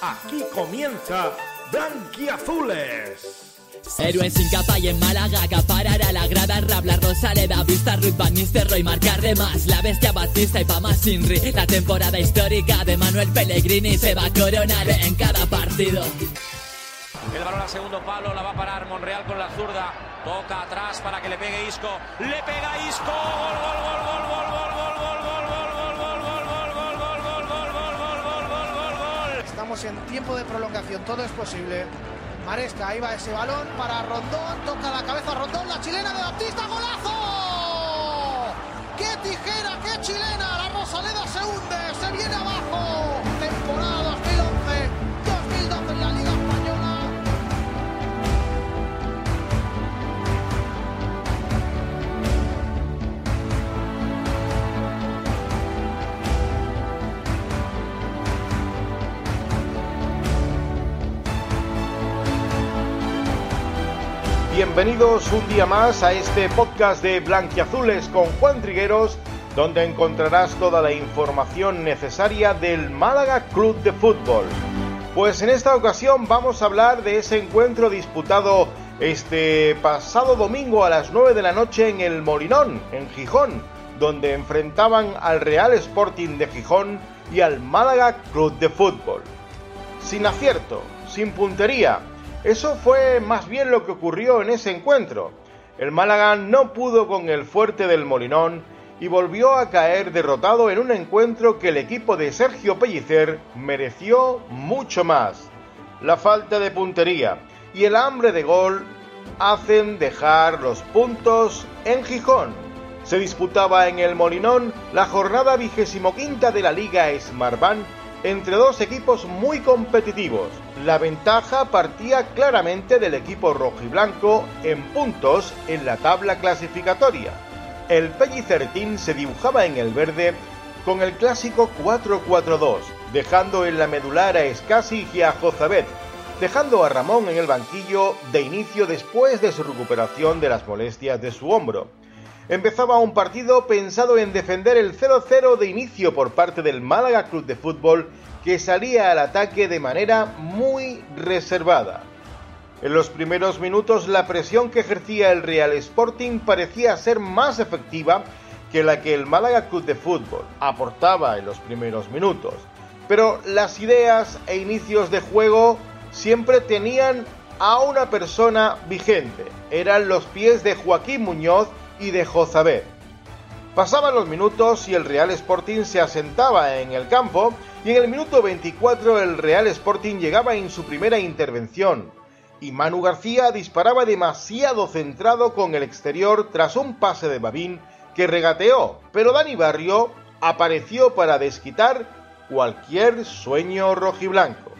Aquí comienza Blanquiazules. Héroes sin capa y en Málaga acaparará la grada Rabla, Rosaleda, Vista, Ruth Van Nistelrooy marcar de más La bestia Batista y Pama Sinri La temporada histórica de Manuel Pellegrini Se va a coronar en cada partido El balón a segundo palo, la va a parar Monreal con la zurda Toca atrás para que le pegue Isco Le pega Isco, gol, gol, gol, gol, gol, gol, gol, gol, gol, Estamos en tiempo de prolongación, todo es posible. Maresca, ahí va ese balón para Rondón, toca la cabeza Rondón, la chilena de Baptista. Bienvenidos un día más a este podcast de Blanquiazules con Juan Trigueros, donde encontrarás toda la información necesaria del Málaga Club de Fútbol. Pues en esta ocasión vamos a hablar de ese encuentro disputado este pasado domingo a las 9 de la noche en el Molinón, en Gijón, donde enfrentaban al Real Sporting de Gijón y al Málaga Club de Fútbol. Sin acierto, sin puntería, eso fue más bien lo que ocurrió en ese encuentro. El Málaga no pudo con el fuerte del Molinón y volvió a caer derrotado en un encuentro que el equipo de Sergio Pellicer mereció mucho más. La falta de puntería y el hambre de gol hacen dejar los puntos en Gijón. Se disputaba en el Molinón la jornada vigésimo de la Liga Smartbank entre dos equipos muy competitivos. La ventaja partía claramente del equipo rojiblanco en puntos en la tabla clasificatoria. El Pellicertín se dibujaba en el verde con el clásico 4-4-2, dejando en la medular a Escasi y a Jozabet, dejando a Ramón en el banquillo de inicio después de su recuperación de las molestias de su hombro. Empezaba un partido pensado en defender el 0-0 de inicio por parte del Málaga Club de Fútbol que salía al ataque de manera muy reservada. En los primeros minutos la presión que ejercía el Real Sporting parecía ser más efectiva que la que el Málaga Club de Fútbol aportaba en los primeros minutos. Pero las ideas e inicios de juego siempre tenían a una persona vigente. Eran los pies de Joaquín Muñoz y de Jozabed. Pasaban los minutos y el Real Sporting se asentaba en el campo y en el minuto 24 el Real Sporting llegaba en su primera intervención y Manu García disparaba demasiado centrado con el exterior tras un pase de Babín que regateó, pero Dani Barrio apareció para desquitar cualquier sueño rojiblanco.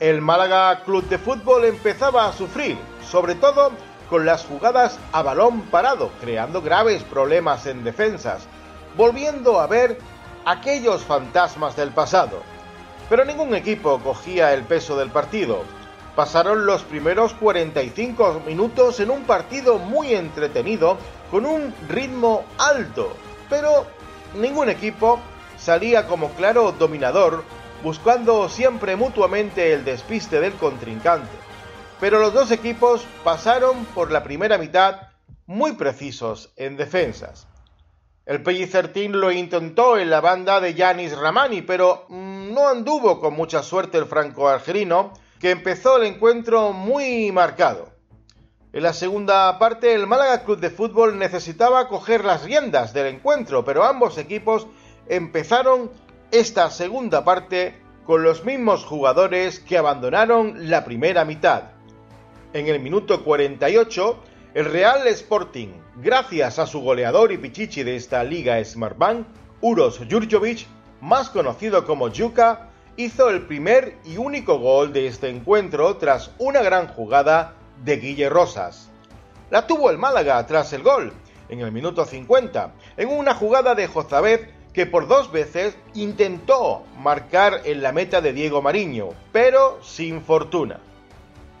El Málaga Club de Fútbol empezaba a sufrir, sobre todo con las jugadas a balón parado, creando graves problemas en defensas, volviendo a ver aquellos fantasmas del pasado. Pero ningún equipo cogía el peso del partido. Pasaron los primeros 45 minutos en un partido muy entretenido, con un ritmo alto, pero ningún equipo salía como claro dominador, buscando siempre mutuamente el despiste del contrincante pero los dos equipos pasaron por la primera mitad muy precisos en defensas. El Pellicertín lo intentó en la banda de Yanis Ramani, pero no anduvo con mucha suerte el franco-argelino, que empezó el encuentro muy marcado. En la segunda parte, el Málaga Club de Fútbol necesitaba coger las riendas del encuentro, pero ambos equipos empezaron esta segunda parte con los mismos jugadores que abandonaron la primera mitad. En el minuto 48, el Real Sporting, gracias a su goleador y pichichi de esta liga Smartbank, Uros Jurjovic, más conocido como Yuka, hizo el primer y único gol de este encuentro tras una gran jugada de Guille Rosas. La tuvo el Málaga tras el gol, en el minuto 50, en una jugada de Jozabed que por dos veces intentó marcar en la meta de Diego Mariño, pero sin fortuna.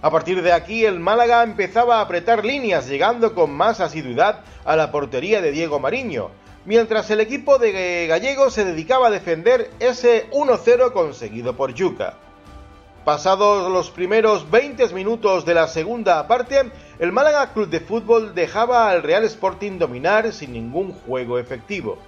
A partir de aquí el Málaga empezaba a apretar líneas llegando con más asiduidad a la portería de Diego Mariño, mientras el equipo de Gallego se dedicaba a defender ese 1-0 conseguido por Yuca. Pasados los primeros 20 minutos de la segunda parte, el Málaga Club de Fútbol dejaba al Real Sporting dominar sin ningún juego efectivo.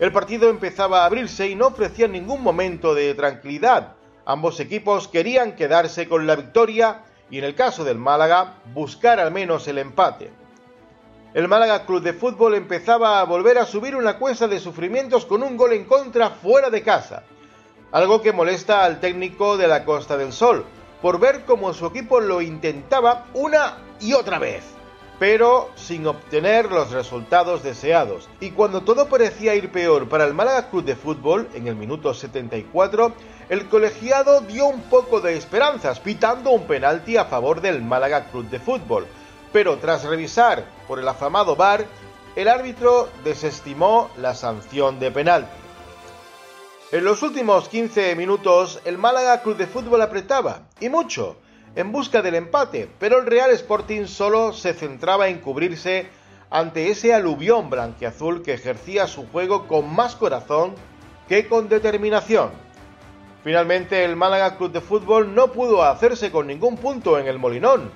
El partido empezaba a abrirse y no ofrecía ningún momento de tranquilidad. Ambos equipos querían quedarse con la victoria y en el caso del Málaga buscar al menos el empate. El Málaga Club de Fútbol empezaba a volver a subir una cuesta de sufrimientos con un gol en contra fuera de casa, algo que molesta al técnico de la Costa del Sol, por ver cómo su equipo lo intentaba una y otra vez, pero sin obtener los resultados deseados. Y cuando todo parecía ir peor para el Málaga Club de Fútbol, en el minuto 74, el colegiado dio un poco de esperanzas, pitando un penalti a favor del Málaga Club de Fútbol. Pero tras revisar por el afamado VAR, el árbitro desestimó la sanción de penalti. En los últimos 15 minutos, el Málaga Club de Fútbol apretaba, y mucho, en busca del empate, pero el Real Sporting solo se centraba en cubrirse ante ese aluvión blanquiazul que ejercía su juego con más corazón que con determinación. Finalmente el Málaga Club de Fútbol no pudo hacerse con ningún punto en el Molinón.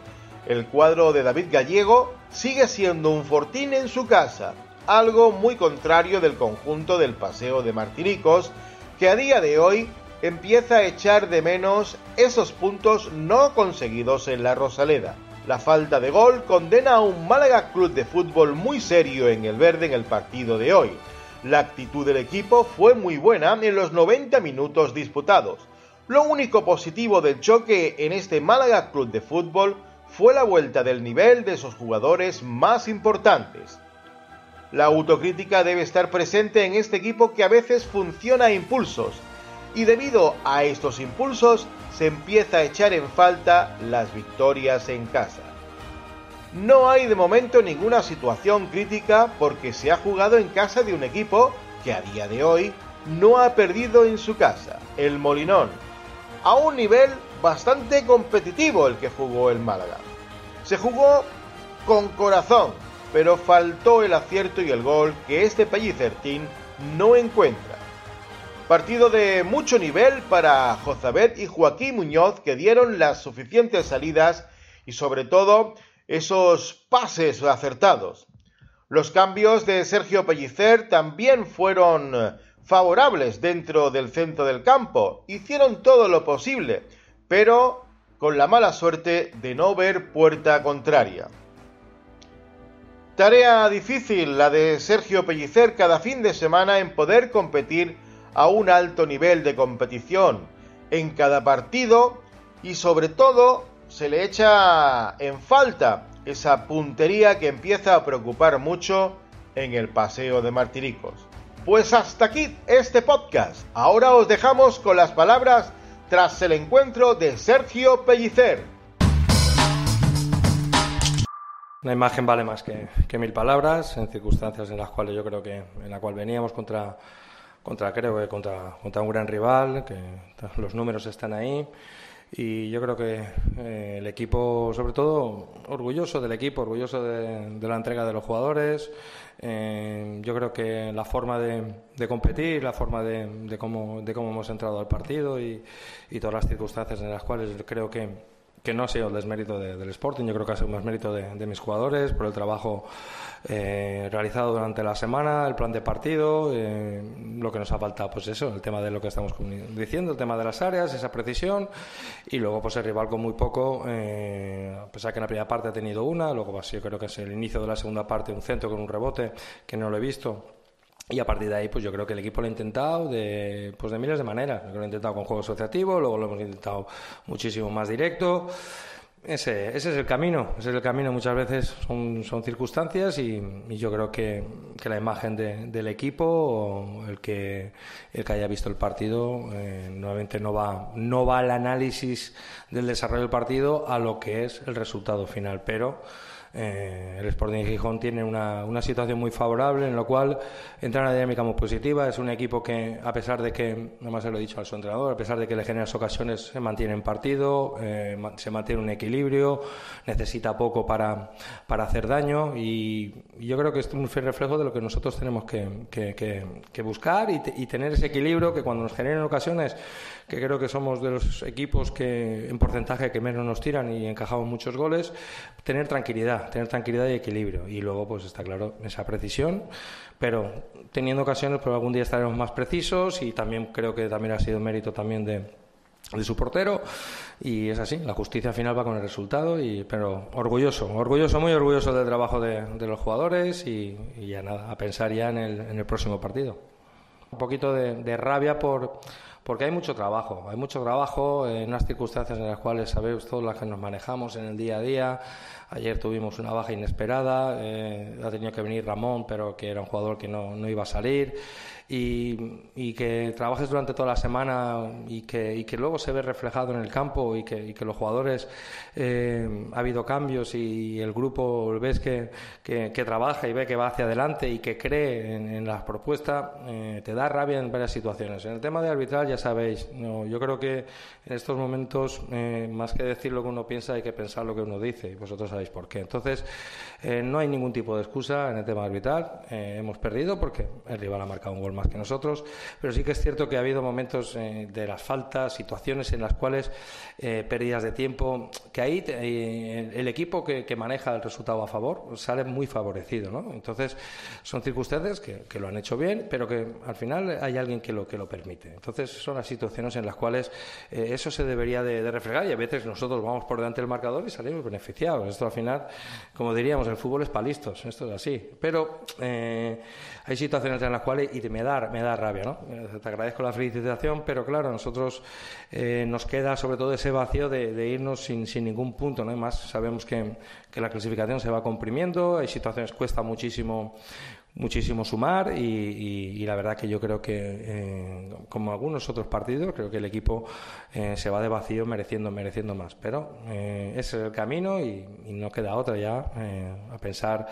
El cuadro de David Gallego sigue siendo un fortín en su casa, algo muy contrario del conjunto del Paseo de Martinicos, que a día de hoy empieza a echar de menos esos puntos no conseguidos en la Rosaleda. La falta de gol condena a un Málaga Club de Fútbol muy serio en el verde en el partido de hoy. La actitud del equipo fue muy buena en los 90 minutos disputados. Lo único positivo del choque en este Málaga Club de Fútbol fue la vuelta del nivel de sus jugadores más importantes. La autocrítica debe estar presente en este equipo que a veces funciona a impulsos, y debido a estos impulsos se empieza a echar en falta las victorias en casa. No hay de momento ninguna situación crítica porque se ha jugado en casa de un equipo que a día de hoy no ha perdido en su casa, el Molinón, a un nivel bastante competitivo el que jugó el Málaga. Se jugó con corazón, pero faltó el acierto y el gol que este Pellicertín no encuentra. Partido de mucho nivel para Jozabet y Joaquín Muñoz que dieron las suficientes salidas y sobre todo esos pases acertados. Los cambios de Sergio Pellicer también fueron favorables dentro del centro del campo. Hicieron todo lo posible, pero con la mala suerte de no ver puerta contraria. Tarea difícil la de Sergio Pellicer cada fin de semana en poder competir a un alto nivel de competición en cada partido y sobre todo se le echa en falta esa puntería que empieza a preocupar mucho en el paseo de Martiricos. Pues hasta aquí este podcast. Ahora os dejamos con las palabras tras el encuentro de Sergio Pellicer. Una imagen vale más que, que, mil palabras en circunstancias en las cuales yo creo que en la cual veníamos contra contra creo que contra, contra un gran rival, que los números están ahí y yo creo que eh, el equipo, sobre todo, orgulloso del equipo, orgulloso de, la entrega de los jugadores. Eh, yo creo que la forma de, competir, la forma de, cómo, de cómo hemos entrado al partido y, y todas las circunstancias en las cuales creo que, que no ha sido el desmérito del Sporting, yo creo que ha sido más mérito de, mis jugadores por el trabajo eh, realizado durante la semana, el plan de partido, eh, lo que nos ha faltado, pues eso, el tema de lo que estamos diciendo, el tema de las áreas, esa precisión, y luego pues el rival con muy poco, eh, a pesar que en la primera parte ha tenido una, luego pues, yo creo que es el inicio de la segunda parte, un centro con un rebote que no lo he visto y a partir de ahí, pues yo creo que el equipo lo ha intentado de, pues de miles de maneras. Lo ha intentado con juego asociativo, luego lo hemos intentado muchísimo más directo. Ese, ese es el camino, ese es el camino. Muchas veces son, son circunstancias y, yo creo que, que la imagen del equipo, el que, el que haya visto el partido, eh, nuevamente no va, no va al análisis del desarrollo del partido a lo que es el resultado final. Pero Eh, el Sporting Gijón tiene una, una, situación muy favorable en lo cual entra en una dinámica muy positiva. Es un equipo que, a pesar de que, no más se lo he dicho al su entrenador, a pesar de que le generas ocasiones, se mantiene en partido, eh, se mantiene un equilibrio, necesita poco para, para hacer daño y, yo creo que es un reflejo de lo que nosotros tenemos que, que, buscar y, y, tener ese equilibrio que cuando nos generen ocasiones, que creo que somos de los equipos que en porcentaje que menos nos tiran y encajamos muchos goles, tener tranquilidad, tener tranquilidad y equilibrio. Y luego, pues está claro, esa precisión, pero teniendo ocasiones, pues algún día estaremos más precisos y también creo que también ha sido mérito también de, de su portero y es así, la justicia final va con el resultado, y, pero orgulloso, orgulloso, muy orgulloso del trabajo de, de los jugadores y, ya nada, a pensar ya en el, en el próximo partido. Un poquito de, de rabia por porque hay mucho trabajo, hay mucho trabajo en unas circunstancias en las cuales sabéis todas las que nos manejamos en el día a día. Ayer tuvimos una baja inesperada, eh, ha tenido que venir Ramón, pero que era un jugador que no, no iba a salir y, que trabajes durante toda la semana y que, y que luego se ve reflejado en el campo y que, que los jugadores eh, ha habido cambios y el grupo ves que, que, trabaja y ve que va hacia adelante y que cree en, las propuestas, eh, te da rabia en varias situaciones. En el tema de arbitral ya sabéis, no, yo creo que en estos momentos eh, más que decir lo que uno piensa hay que pensar lo que uno dice y vosotros sabéis por qué. Entonces no hay ningún tipo de excusa en el tema arbitral, hemos perdido porque el rival ha marcado un gol más que nosotros, pero sí que es cierto que ha habido momentos eh, de las faltas, situaciones en las cuales eh, pérdidas de tiempo, que ahí eh, el equipo que, maneja el resultado a favor sale muy favorecido, ¿no? Entonces son circunstancias que, lo han hecho bien, pero que al final hay alguien que lo que lo permite. Entonces son las situaciones en las cuales eso se debería de, reflejar y a veces nosotros vamos por delante del marcador y salimos beneficiados. Esto al final, como diríamos, el fútbol es para listos, esto es así. Pero hay situaciones en las cuales y me da me da rabia, ¿no? Te agradezco la felicitación, pero claro, nosotros eh, nos queda sobre todo ese vacío de, irnos sin, sin, ningún punto, ¿no? Además, sabemos que, que la clasificación se va comprimiendo, hay situaciones, cuesta muchísimo muchísimo sumar y, la verdad que yo creo que eh, como algunos otros partidos creo que el equipo eh, se va de vacío mereciendo mereciendo más. Pero eh, ese es el camino y, no queda otra ya a pensar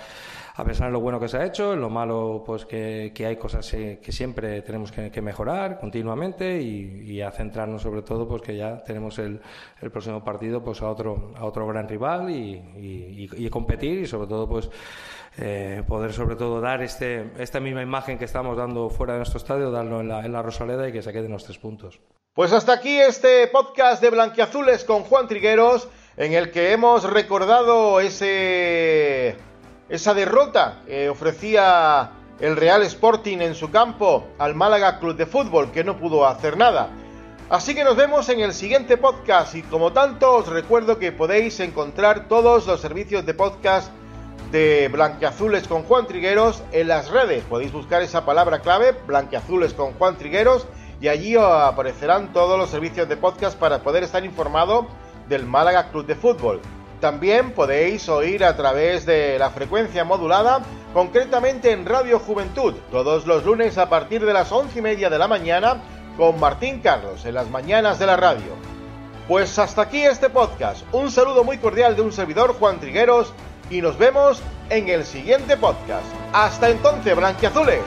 a pensar en lo bueno que se ha hecho en lo malo pues que, hay cosas que siempre tenemos que, mejorar continuamente y, a centrarnos sobre todo pues que ya tenemos el, el próximo partido pues a otro a otro gran rival y, competir y sobre todo pues eh, poder sobre todo dar este, esta misma imagen que estamos dando fuera de nuestro estadio, darlo en la, Rosaleda y que se queden los tres puntos. Pues hasta aquí este podcast de Blanquiazules con Juan Trigueros, en el que hemos recordado ese, esa derrota que ofrecía el Real Sporting en su campo al Málaga Club de Fútbol, que no pudo hacer nada. Así que nos vemos en el siguiente podcast y como tanto os recuerdo que podéis encontrar todos los servicios de podcast de Blanqueazules con Juan Trigueros en las redes. Podéis buscar esa palabra clave, Blanqueazules con Juan Trigueros, y allí aparecerán todos los servicios de podcast para poder estar informado del Málaga Club de Fútbol. También podéis oír a través de la frecuencia modulada, concretamente en Radio Juventud, todos los lunes a partir de las once y media de la mañana, con Martín Carlos en las mañanas de la radio. Pues hasta aquí este podcast. Un saludo muy cordial de un servidor, Juan Trigueros, y nos vemos en el siguiente podcast. Hasta entonces, blanquiazules.